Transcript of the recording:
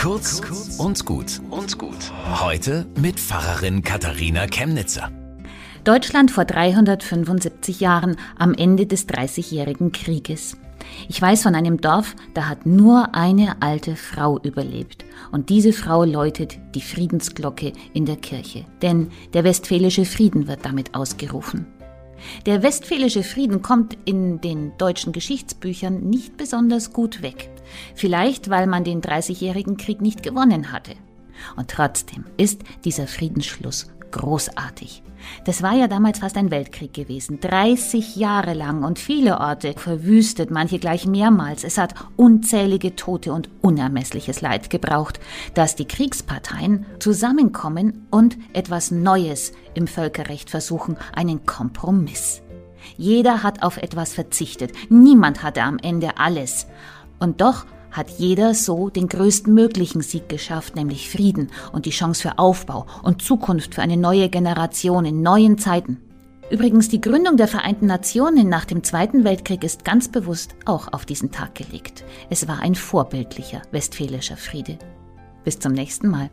Kurz und gut und gut. Heute mit Pfarrerin Katharina Chemnitzer. Deutschland vor 375 Jahren am Ende des Dreißigjährigen Krieges. Ich weiß von einem Dorf, da hat nur eine alte Frau überlebt. Und diese Frau läutet die Friedensglocke in der Kirche. Denn der westfälische Frieden wird damit ausgerufen. Der westfälische Frieden kommt in den deutschen Geschichtsbüchern nicht besonders gut weg. Vielleicht, weil man den Dreißigjährigen Krieg nicht gewonnen hatte. Und trotzdem ist dieser Friedensschluss großartig. Das war ja damals fast ein Weltkrieg gewesen, 30 Jahre lang und viele Orte verwüstet, manche gleich mehrmals. Es hat unzählige Tote und unermessliches Leid gebraucht, dass die Kriegsparteien zusammenkommen und etwas Neues im Völkerrecht versuchen, einen Kompromiss. Jeder hat auf etwas verzichtet, niemand hatte am Ende alles. Und doch hat jeder so den größtmöglichen Sieg geschafft, nämlich Frieden und die Chance für Aufbau und Zukunft für eine neue Generation in neuen Zeiten. Übrigens, die Gründung der Vereinten Nationen nach dem Zweiten Weltkrieg ist ganz bewusst auch auf diesen Tag gelegt. Es war ein vorbildlicher westfälischer Friede. Bis zum nächsten Mal.